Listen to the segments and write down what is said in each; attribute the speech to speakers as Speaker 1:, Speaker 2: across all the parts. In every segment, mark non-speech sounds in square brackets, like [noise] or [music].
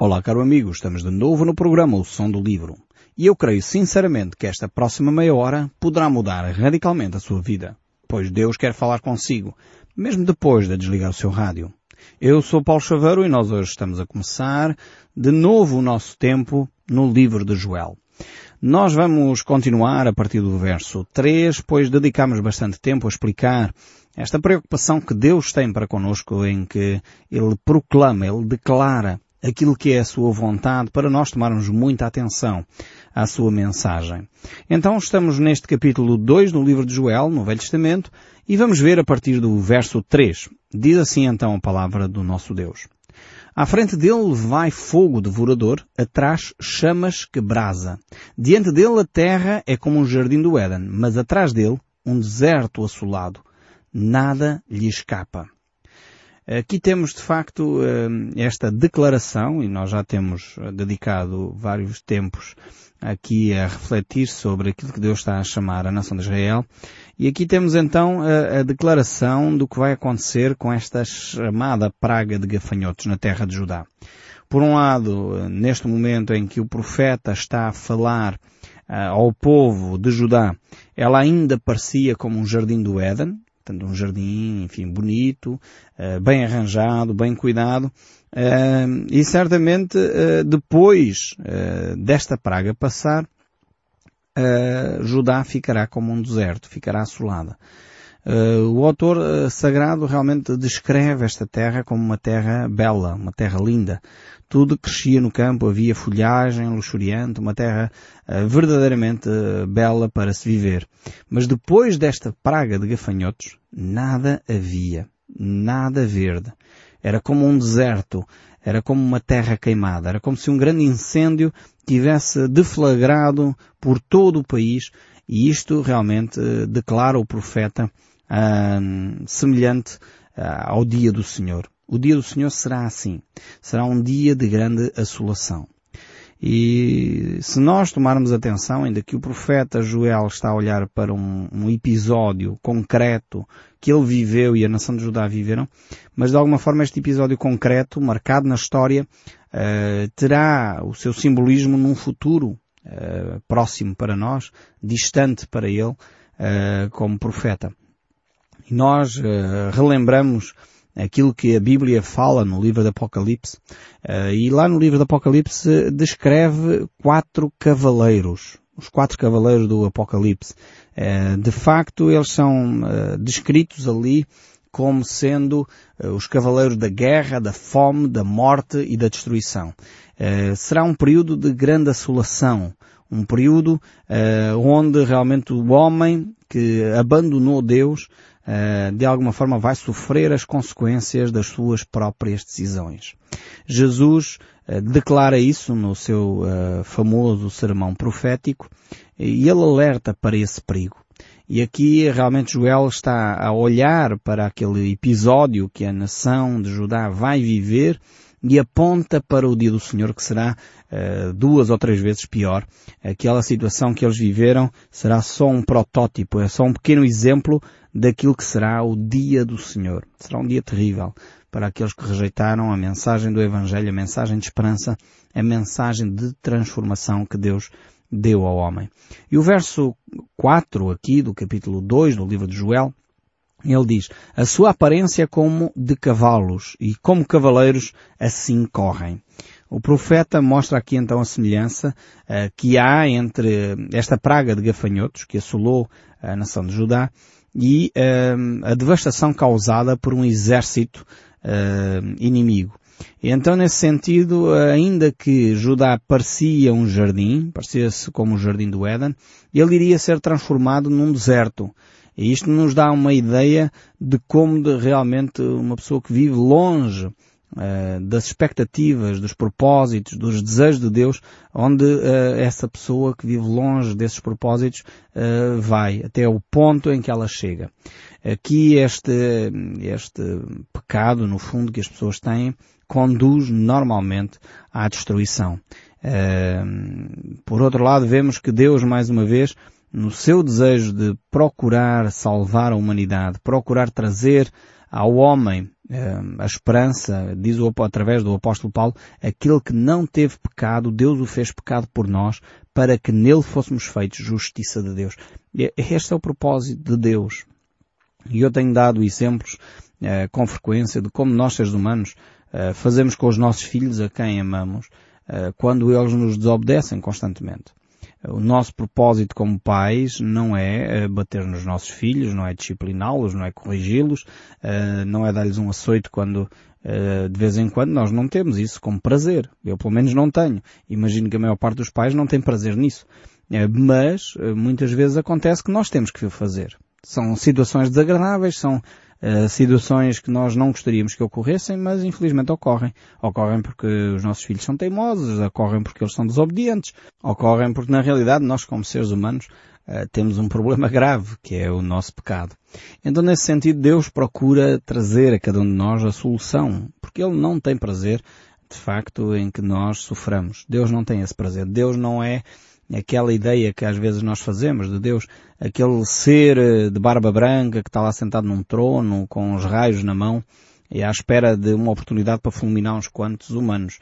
Speaker 1: Olá, caro amigo, estamos de novo no programa O Som do Livro. E eu creio sinceramente que esta próxima meia hora poderá mudar radicalmente a sua vida, pois Deus quer falar consigo, mesmo depois de desligar o seu rádio. Eu sou Paulo Chaveiro e nós hoje estamos a começar de novo o nosso tempo no livro de Joel. Nós vamos continuar a partir do verso 3, pois dedicamos bastante tempo a explicar esta preocupação que Deus tem para conosco em que Ele proclama, Ele declara aquilo que é a sua vontade para nós tomarmos muita atenção à sua mensagem. Então estamos neste capítulo 2 do livro de Joel, no Velho Testamento, e vamos ver a partir do verso 3. Diz assim então a palavra do nosso Deus. À frente dele vai fogo devorador, atrás chamas que brasa. Diante dele a terra é como um jardim do Éden, mas atrás dele um deserto assolado. Nada lhe escapa. Aqui temos de facto eh, esta declaração, e nós já temos dedicado vários tempos aqui a refletir sobre aquilo que Deus está a chamar a nação de Israel. E aqui temos então a, declaração do que vai acontecer com esta chamada praga de gafanhotos na terra de Judá. Por um lado, neste momento em que o profeta está a falar uh, ao povo de Judá, ela ainda parecia como um jardim do Éden, portanto um jardim, enfim, bonito, uh, bem arranjado, bem cuidado, uh, e certamente uh, depois desta praga passar, Judá ficará como um deserto, ficará assolada. O autor sagrado realmente descreve esta terra como uma terra bela, uma terra linda. Tudo crescia no campo, havia folhagem luxuriante, uma terra verdadeiramente bela para se viver. Mas depois desta praga de gafanhotos, nada havia, nada verde. Era como um deserto, era como uma terra queimada, era como se um grande incêndio tivesse deflagrado por todo o país e isto realmente declara o profeta uh, semelhante uh, ao dia do Senhor. O dia do Senhor será assim. Será um dia de grande assolação. E se nós tomarmos atenção, ainda que o profeta Joel está a olhar para um, um, episódio concreto que ele viveu e a nação de Judá viveram, mas de alguma forma este episódio concreto, marcado na história, uh, terá o seu simbolismo num futuro uh, próximo para nós, distante para ele, uh, como profeta. E nós relembramos aquilo que a Bíblia fala no livro do Apocalipse. Uh, e lá no livro do Apocalipse descreve quatro cavaleiros. Os quatro cavaleiros do Apocalipse. Uh, de facto, eles são descritos ali como sendo os cavaleiros da guerra, da fome, da morte e da destruição. será um período de grande assolação, um período onde realmente o homem que abandonou Deus eh, de alguma forma vai sofrer as consequências das suas próprias decisões. Jesus uh, declara isso no seu uh, famoso sermão profético e ele alerta para esse perigo. E aqui realmente Joel está a olhar para aquele episódio que a nação de Judá vai viver e aponta para o dia do Senhor que será uh, duas ou três vezes pior. Aquela situação que eles viveram será só um protótipo, é só um pequeno exemplo daquilo que será o dia do Senhor. Será um dia terrível para aqueles que rejeitaram a mensagem do Evangelho, a mensagem de esperança, a mensagem de transformação que Deus deu ao homem. E o verso 4 aqui do capítulo 2 do livro de Joel, ele diz, a sua aparência como de cavalos e como cavaleiros assim correm. O profeta mostra aqui então a semelhança uh, que há entre esta praga de gafanhotos que assolou a nação de Judá e uh, a devastação causada por um exército uh, inimigo. Então, nesse sentido, ainda que Judá parecia um jardim, parecia-se como o jardim do Éden, ele iria ser transformado num deserto. E isto nos dá uma ideia de como de realmente uma pessoa que vive longe uh, das expectativas, dos propósitos, dos desejos de Deus, onde uh, essa pessoa que vive longe desses propósitos uh, vai até o ponto em que ela chega. Aqui este, este pecado, no fundo, que as pessoas têm, conduz normalmente à destruição. por outro lado, vemos que Deus, mais uma vez, no seu desejo de procurar salvar a humanidade, procurar trazer ao homem a esperança, diz o, através do apóstolo Paulo, aquele que não teve pecado, Deus o fez pecado por nós, para que nele fôssemos feitos justiça de Deus. Este é o propósito de Deus. E eu tenho dado exemplos uh, com frequência de como nós, seres humanos, uh, fazemos com os nossos filhos a quem amamos, quando eles nos desobedecem constantemente. O nosso propósito como pais não é bater nos nossos filhos, não é discipliná-los, não é corrigi-los, não é dar-lhes um açoito quando de vez em quando nós não temos isso como prazer. Eu pelo menos não tenho. Imagino que a maior parte dos pais não tem prazer nisso. Mas muitas vezes acontece que nós temos que o fazer. São situações desagradáveis, são uh, situações que nós não gostaríamos que ocorressem, mas infelizmente ocorrem. Ocorrem porque os nossos filhos são teimosos, ocorrem porque eles são desobedientes, ocorrem porque na realidade nós como seres humanos uh, temos um problema [laughs] grave, que é o nosso pecado. Então nesse sentido Deus procura trazer a cada um de nós a solução, porque Ele não tem prazer de facto em que nós soframos. Deus não tem esse prazer. Deus não é aquela ideia que às vezes nós fazemos de Deus, aquele ser eh, de barba branca que está lá sentado num trono com os raios na mão e à espera de uma oportunidade para fulminar uns quantos humanos.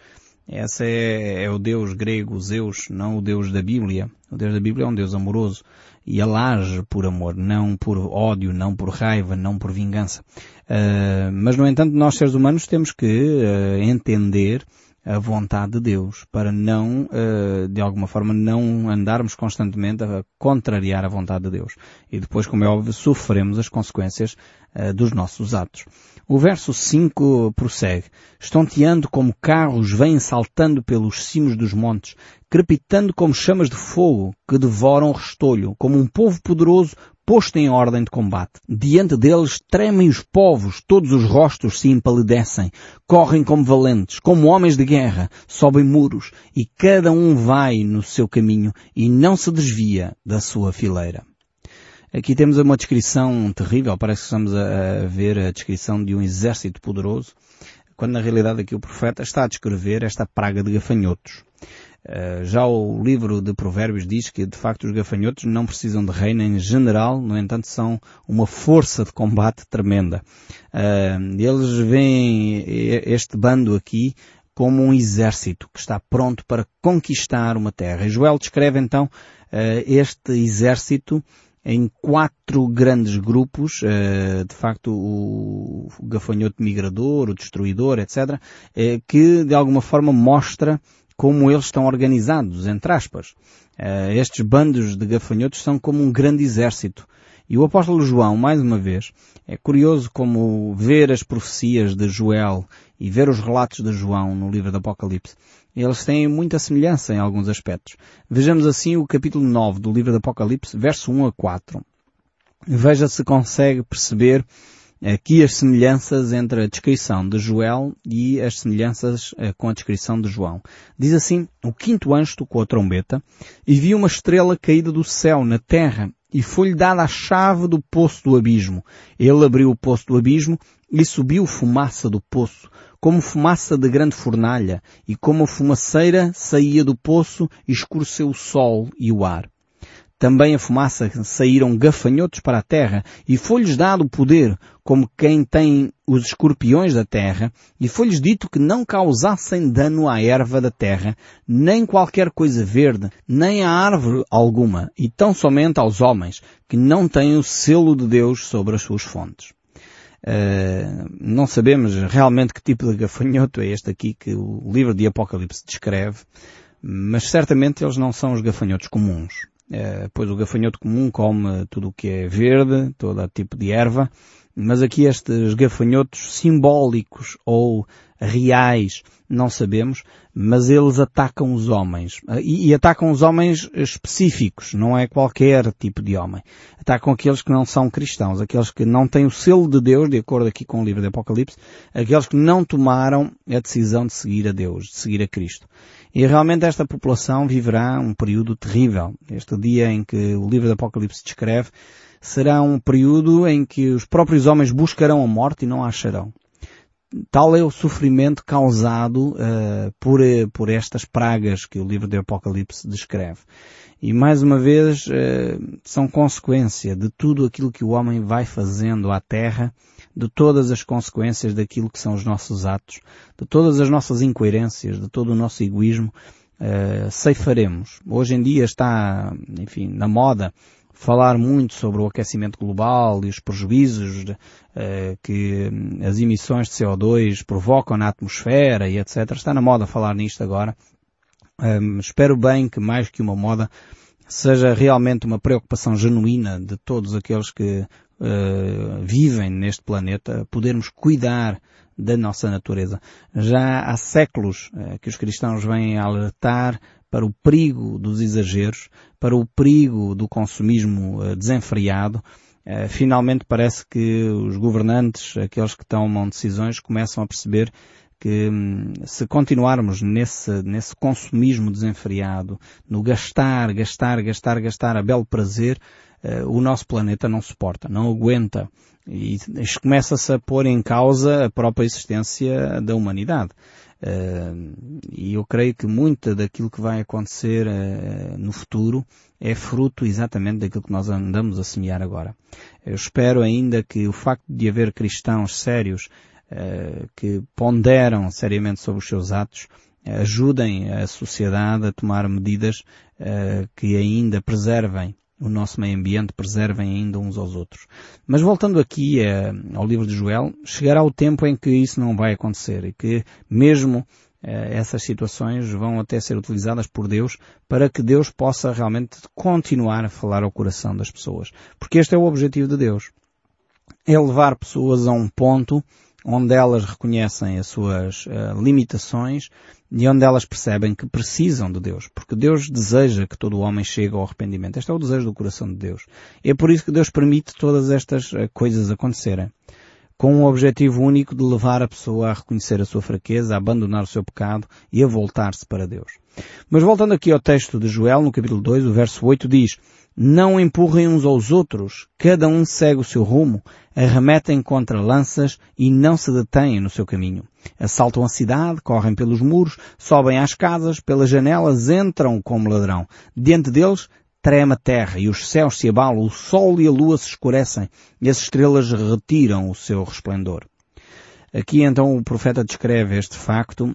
Speaker 1: Esse é, é, o Deus grego, Zeus, não o Deus da Bíblia. O Deus da Bíblia é um Deus amoroso e ele age por amor, não por ódio, não por raiva, não por vingança. Uh, mas no entanto nós seres humanos temos que uh, entender a vontade de Deus, para não, eh, de alguma forma, não andarmos constantemente a contrariar a vontade de Deus. E depois, como é óbvio, sofremos as consequências eh, dos nossos atos. O verso 5 prossegue. Estonteando como carros vêm saltando pelos cimos dos montes, crepitando como chamas de fogo que devoram o restolho, como um povo poderoso posto em ordem de combate. Diante deles tremem os povos, todos os rostos se empalidecem, correm como valentes, como homens de guerra, sobem muros, e cada um vai no seu caminho e não se desvia da sua fileira. Aqui temos uma descrição terrível, parece que estamos a ver a descrição de um exército poderoso, quando na realidade aqui o profeta está a descrever esta praga de gafanhotos. Eh, já o livro de Provérbios diz que de facto os gafanhotos não precisam de reino em general, no entanto são uma força de combate tremenda. Uh, eles veem este bando aqui como um exército que está pronto para conquistar uma terra. E Joel descreve então uh, este exército em quatro grandes grupos, de facto o gafanhoto migrador, o destruidor, etc., que de alguma forma mostra como eles estão organizados, entre aspas. Uh, estes bandos de gafanhotos são como um grande exército. E o apóstolo João, mais uma vez, é curioso como ver as profecias de Joel e ver os relatos de João no livro do Apocalipse. Eles têm muita semelhança em alguns aspectos. Vejamos assim o capítulo 9 do livro do Apocalipse, verso 1 a 4. Veja se consegue perceber aqui as semelhanças entre a descrição de Joel e as semelhanças eh, com a descrição de João. Diz assim, o quinto anjo tocou a trombeta e viu uma estrela caída do céu na terra e foi-lhe dada a chave do poço do abismo. Ele abriu o poço do abismo e subiu fumaça do poço, como fumaça de grande fornalha, e como a fumaceira saía do poço e escureceu o sol e o ar. Também a fumaça saíram gafanhotos para a terra, e foi-lhes dado poder, como quem tem os escorpiões da terra, e foi-lhes dito que não causassem dano à erva da terra, nem qualquer coisa verde, nem a árvore alguma, e tão somente aos homens, que não têm o selo de Deus sobre as suas fontes. Uh, não sabemos realmente que tipo de gafanhoto é este aqui que o livro de Apocalipse descreve, mas certamente eles não são os gafanhotos comuns. Eh, pois o gafanhoto comum come tudo o que é verde, todo tipo de erva, mas aqui estes gafanhotos simbólicos ou reais, não sabemos, mas eles atacam os homens. E, e, atacam os homens específicos, não é qualquer tipo de homem. Atacam aqueles que não são cristãos, aqueles que não têm o selo de Deus, de acordo aqui com o livro de Apocalipse, aqueles que não tomaram a decisão de seguir a Deus, de seguir a Cristo. E realmente esta população viverá um período terrível. Este dia em que o livro do Apocalipse descreve será um período em que os próprios homens buscarão a morte e não a acharão. Tal é o sofrimento causado uh, por, por estas pragas que o livro do Apocalipse descreve. E mais uma vez uh, são consequência de tudo aquilo que o homem vai fazendo à terra de todas as consequências daquilo que são os nossos atos, de todas as nossas incoerências, de todo o nosso egoísmo, uh, ceifaremos. Hoje em dia está, enfim, na moda falar muito sobre o aquecimento global e os prejuízos de, uh, que as emissões de CO2 provocam na atmosfera e etc. Está na moda falar nisto agora. Um, espero bem que mais que uma moda seja realmente uma preocupação genuína de todos aqueles que uh, vivem neste planeta, podermos cuidar da nossa natureza. Já há séculos uh, que os cristãos vêm alertar para o perigo dos exageros, para o perigo do consumismo uh, desenfreado. finalmente parece que os governantes, aqueles que tomam decisões, começam a perceber que hum, se continuarmos nesse, nesse consumismo desenfreado, no gastar, gastar, gastar, gastar a belo prazer, o nosso planeta não suporta, não aguenta. E começa-se a pôr em causa a própria existência da humanidade. Uh, e eu creio que muito daquilo que vai acontecer uh, no futuro é fruto exatamente daquilo que nós andamos a semear agora. Eu espero ainda que o facto de haver cristãos sérios eh, que ponderam seriamente sobre os seus atos, ajudem a sociedade a tomar medidas uh, que ainda preservem o nosso meio ambiente, preservem ainda uns aos outros. Mas voltando aqui uh, ao livro de Joel, chegará o tempo em que isso não vai acontecer e que mesmo essas situações vão até ser utilizadas por Deus para que Deus possa realmente continuar a falar ao coração das pessoas. Porque este é o objetivo de Deus. É levar pessoas a um ponto onde elas reconhecem as suas uh, limitações e onde elas percebem que precisam de Deus. Porque Deus deseja que todo homem chegue ao arrependimento. Este é o desejo do coração de Deus. É por isso que Deus permite todas estas uh, coisas acontecerem. Com o objetivo único de levar a pessoa a reconhecer a sua fraqueza, a abandonar o seu pecado e a voltar-se para Deus. Mas voltando aqui ao texto de Joel, no capítulo 2, o verso 8 diz, não empurrem uns aos outros, cada um segue o seu rumo, arremetem contra lanças e não se detêm no seu caminho. Assaltam a cidade, correm pelos muros, sobem às casas, pelas janelas, entram como ladrão. Diante deles trema a terra e os céus se abalam, o sol e a lua se escurecem e as estrelas retiram o seu resplendor. Aqui então o profeta descreve este facto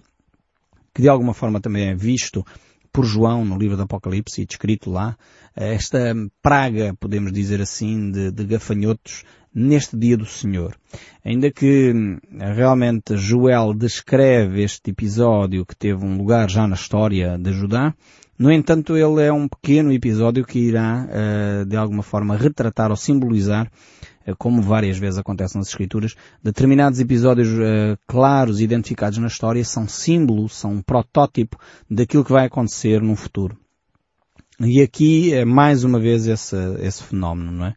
Speaker 1: que de alguma forma também é visto por João no livro do Apocalipse e descrito lá, esta praga, podemos dizer assim, de, de gafanhotos neste dia do Senhor. Ainda que realmente Joel descreve este episódio que teve um lugar já na história de Judá, no entanto ele é um pequeno episódio que irá, eh, de alguma forma, retratar ou simbolizar eh, como várias vezes acontece nas Escrituras, determinados episódios uh, claros identificados na história são símbolo, são um protótipo daquilo que vai acontecer no futuro. E aqui é mais uma vez esse, esse fenómeno, não é?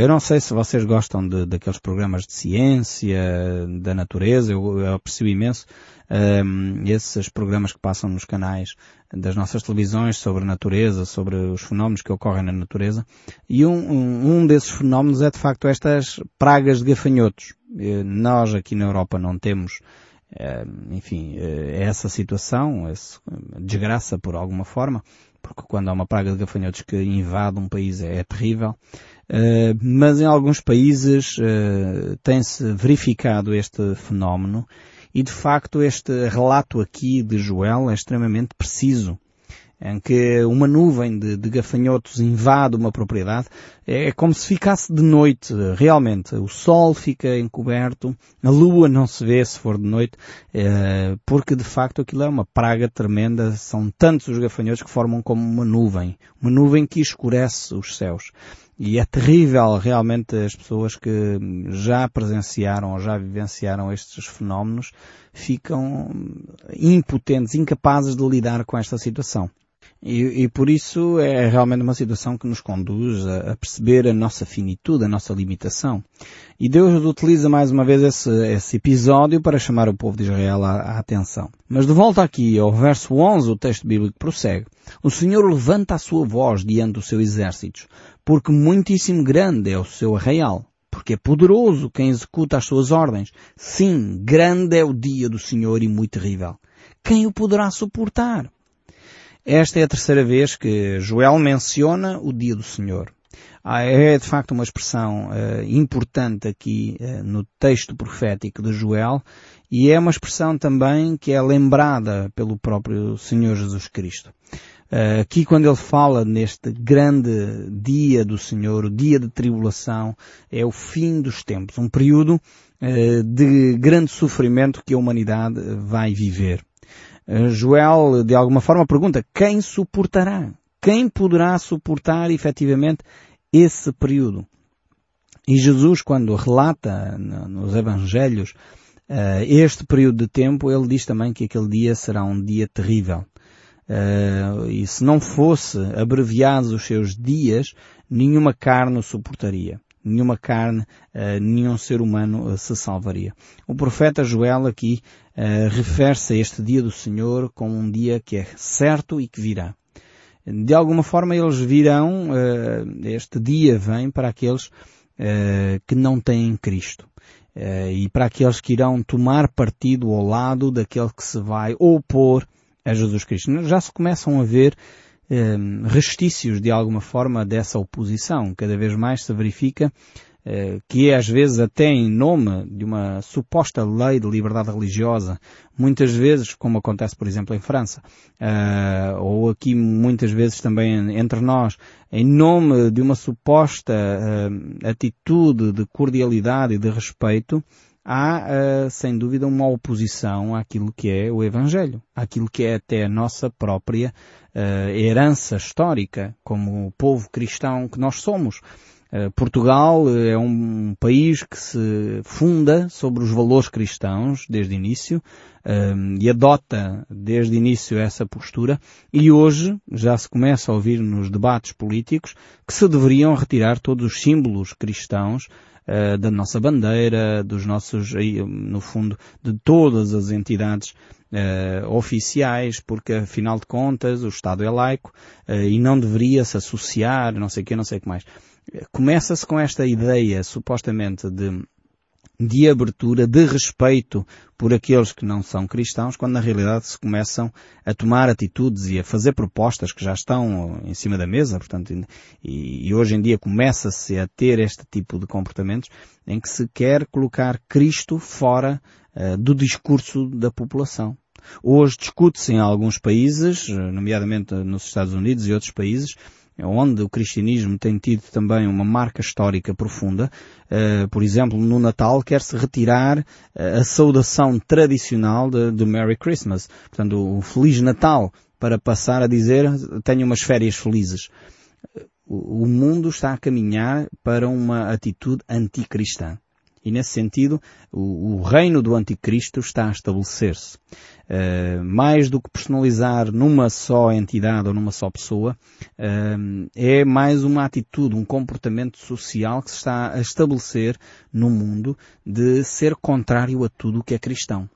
Speaker 1: Eu não sei se vocês gostam de, daqueles programas de ciência, da natureza, eu, eu aprecio imenso um, esses programas que passam nos canais das nossas televisões sobre a natureza, sobre os fenómenos que ocorrem na natureza. E um, um, desses fenómenos é de facto estas pragas de gafanhotos. Nós aqui na Europa não temos enfim, eh, essa situação, essa desgraça por alguma forma, porque quando há uma praga de gafanhotos que invade um país é, é terrível, uh, mas em alguns países uh, tem-se verificado este fenómeno e de facto este relato aqui de Joel é extremamente preciso em que uma nuvem de, de, gafanhotos invade uma propriedade, é como se ficasse de noite, realmente. O sol fica encoberto, a lua não se vê se for de noite, é, porque de facto aquilo é uma praga tremenda, são tantos os gafanhotos que formam como uma nuvem, uma nuvem que escurece os céus. E é terrível realmente as pessoas que já presenciaram ou já vivenciaram estes fenómenos ficam impotentes, incapazes de lidar com esta situação. E, e, por isso é realmente uma situação que nos conduz a, a, perceber a nossa finitude, a nossa limitação. E Deus utiliza mais uma vez esse, esse episódio para chamar o povo de Israel à, à, atenção. Mas de volta aqui ao verso 11, o texto bíblico prossegue. O Senhor levanta a sua voz diante do seu exército, porque muitíssimo grande é o seu arraial. Porque é poderoso quem executa as suas ordens. Sim, grande é o dia do Senhor e muito terrível. Quem o poderá suportar? Esta é a terceira vez que Joel menciona o dia do Senhor. Ah, é de facto uma expressão uh, importante aqui uh, no texto profético de Joel e é uma expressão também que é lembrada pelo próprio Senhor Jesus Cristo. Uh, aqui quando ele fala neste grande dia do Senhor, o dia de tribulação, é o fim dos tempos, um período de grande sofrimento que a humanidade vai viver. Joel, de alguma forma, pergunta, quem suportará? Quem poderá suportar efetivamente esse período. E Jesus, quando relata nos Evangelhos uh, este período de tempo, ele diz também que aquele dia será um dia terrível. Uh, e se não fosse abreviados os seus dias, nenhuma carne o suportaria. Nenhuma carne, uh, nenhum ser humano se salvaria. O profeta Joel aqui refere-se a este dia do Senhor como um dia que é certo e que virá de alguma forma eles virão, este dia vem para aqueles que não têm Cristo. E para aqueles que irão tomar partido ao lado daquele que se vai opor a Jesus Cristo. Já se começam a ver restícios de alguma forma dessa oposição. Cada vez mais se verifica eh, que às vezes até em nome de uma suposta lei de liberdade religiosa, muitas vezes, como acontece por exemplo em França, eh, ou aqui muitas vezes também entre nós, em nome de uma suposta eh, atitude de cordialidade e de respeito, há, sem dúvida, uma oposição àquilo que é o Evangelho, àquilo que é até a nossa própria herança histórica, como povo cristão que nós somos. Eh, Portugal é um país que se funda sobre os valores cristãos desde o início e adota desde o início essa postura e hoje já se começa a ouvir nos debates políticos que se deveriam retirar todos os símbolos cristãos uh, da nossa bandeira, dos nossos, no fundo, de todas as entidades Uh, oficiais, porque afinal de contas o Estado é laico uh, e não deveria se associar, não sei o que, não sei o que mais. Começa-se com esta ideia, supostamente, de, de abertura, de respeito por aqueles que não são cristãos, quando na realidade se começam a tomar atitudes e a fazer propostas que já estão em cima da mesa, portanto, e, e hoje em dia começa-se a ter este tipo de comportamentos em que se quer colocar Cristo fora uh, do discurso da população. Hoje discute-se em alguns países, nomeadamente nos Estados Unidos e outros países, onde o cristianismo tem tido também uma marca histórica profunda. Uh, por exemplo, no Natal quer-se retirar uh, a saudação tradicional de, Merry Christmas. Portanto, o Feliz Natal, para passar a dizer tenho umas férias felizes. O, o mundo está a caminhar para uma atitude anticristã. E nesse sentido, o, o reino do anticristo está a estabelecer-se. Uh, mais do que personalizar numa só entidade ou numa só pessoa, uh, é mais uma atitude, um comportamento social que se está a estabelecer no mundo de ser contrário a tudo o que é cristão.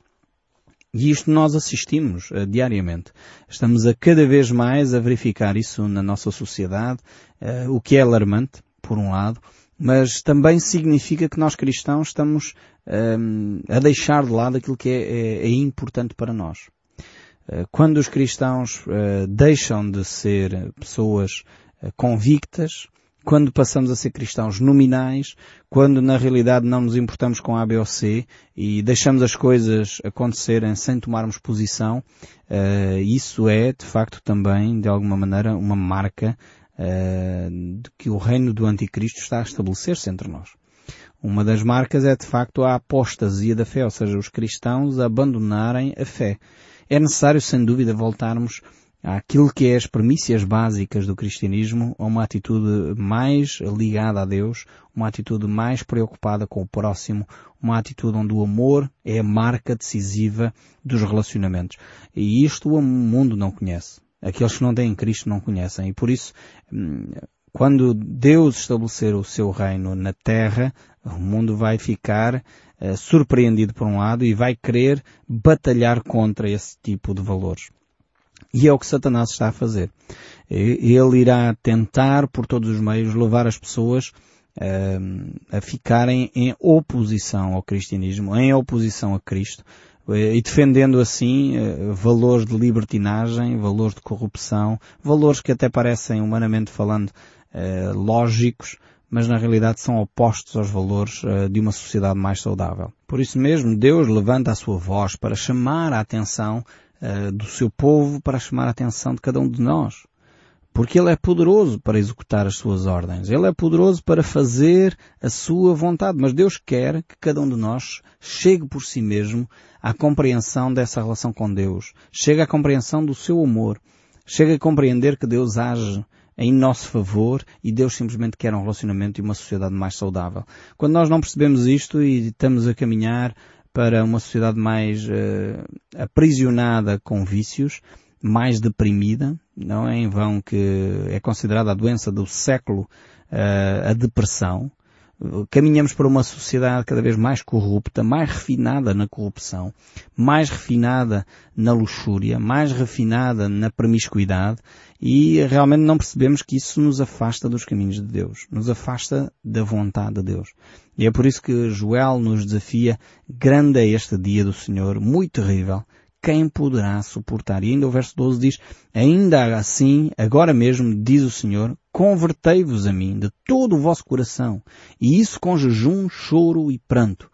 Speaker 1: E isto nós assistimos uh, diariamente. Estamos a cada vez mais a verificar isso na nossa sociedade, o que é alarmante, por um lado, mas também significa que nós cristãos estamos um, a deixar de lado aquilo que é, é, é importante para nós. Uh, quando os cristãos uh, deixam de ser pessoas uh, convictas, quando passamos a ser cristãos nominais, quando na realidade não nos importamos com A, B ou C e deixamos as coisas acontecerem sem tomarmos posição, isso é de facto também, de alguma maneira, uma marca de que o reino do anticristo está a estabelecer-se entre nós. Uma das marcas é de facto a apostasia da fé, ou seja, os cristãos abandonarem a fé. É necessário, sem dúvida, voltarmos àquilo que é as premissas básicas do cristianismo, a uma atitude mais ligada a Deus, uma atitude mais preocupada com o próximo, uma atitude onde o amor é a marca decisiva dos relacionamentos. E isto o mundo não conhece aqueles que não têm Cristo não conhecem. E por isso, hum, quando Deus estabelecer o seu reino na terra, o mundo vai ficar uh, surpreendido por um lado e vai querer batalhar contra esse tipo de valores. E é o que Satanás está a fazer. Ele irá tentar, por todos os meios, levar as pessoas uh, a ficarem em oposição ao cristianismo, em oposição a Cristo, e defendendo assim eh, valores de libertinagem, valores de corrupção, valores que até parecem, humanamente falando, uh, lógicos, mas na realidade são opostos aos valores de uma sociedade mais saudável. Por isso mesmo, Deus levanta a sua voz para chamar a atenção do seu povo, para chamar a atenção de cada um de nós. Porque Ele é poderoso para executar as suas ordens. Ele é poderoso para fazer a sua vontade. Mas Deus quer que cada um de nós chegue por si mesmo à compreensão dessa relação com Deus. Chegue à compreensão do seu amor. Chegue a compreender que Deus age em nosso favor e Deus simplesmente quer um relacionamento e uma sociedade mais saudável. Quando nós não percebemos isto e estamos a caminhar para uma sociedade mais uh, aprisionada com vícios, mais deprimida, não é em vão que é considerada a doença do século uh, a depressão. Caminhamos para uma sociedade cada vez mais corrupta, mais refinada na corrupção, mais refinada na luxúria, mais refinada na promiscuidade e realmente não percebemos que isso nos afasta dos caminhos de Deus, nos afasta da vontade de Deus. E é por isso que Joel nos desafia, grande é este dia do Senhor, muito terrível, quem poderá suportar? E ainda o verso 12 diz, ainda assim, agora mesmo, diz o Senhor, convertei-vos a mim de todo o vosso coração, e isso com jejum, choro e pranto.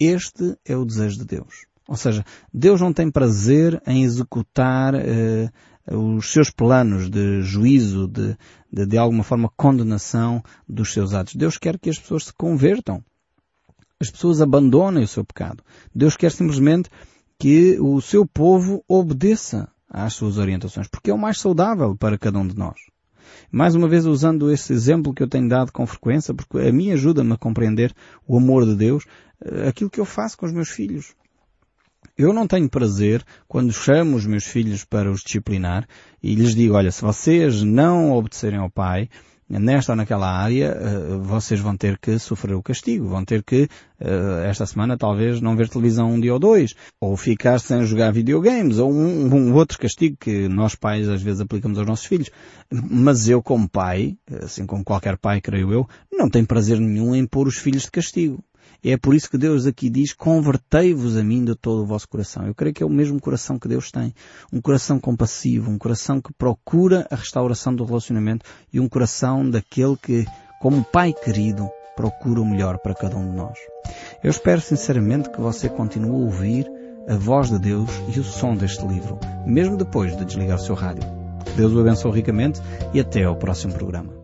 Speaker 1: Este é o desejo de Deus. Ou seja, Deus não tem prazer em executar eh, os seus planos de juízo, de, de, de alguma forma condenação dos seus atos. Deus quer que as pessoas se convertam. As pessoas abandonem o seu pecado. Deus quer simplesmente que o seu povo obedeça às suas orientações, porque é o mais saudável para cada um de nós. Mais uma vez usando esse exemplo que eu tenho dado com frequência, porque a mim ajuda-me a compreender o amor de Deus, eh, aquilo que eu faço com os meus filhos. Eu não tenho prazer quando chamo os meus filhos para os disciplinar e lhes digo, olha, se vocês não obedecerem ao pai, nesta ou naquela área, eh, vocês vão ter que sofrer o castigo, vão ter que, eh, esta semana, talvez não ver televisão um dia ou dois, ou ficar sem jogar videogames, ou um, um outro castigo que nós pais às vezes aplicamos aos nossos filhos. Mas eu como pai, assim como qualquer pai, creio eu, não tenho prazer nenhum em pôr os filhos de castigo. É por isso que Deus aqui diz, convertei-vos a mim de todo o vosso coração. Eu creio que é o mesmo coração que Deus tem. Um coração compassivo, um coração que procura a restauração do relacionamento e um coração daquele que, como pai querido, procura o melhor para cada um de nós. Eu espero sinceramente que você continue a ouvir a voz de Deus e o som deste livro, mesmo depois de desligar o seu rádio. Deus o abençoe ricamente e até ao próximo programa.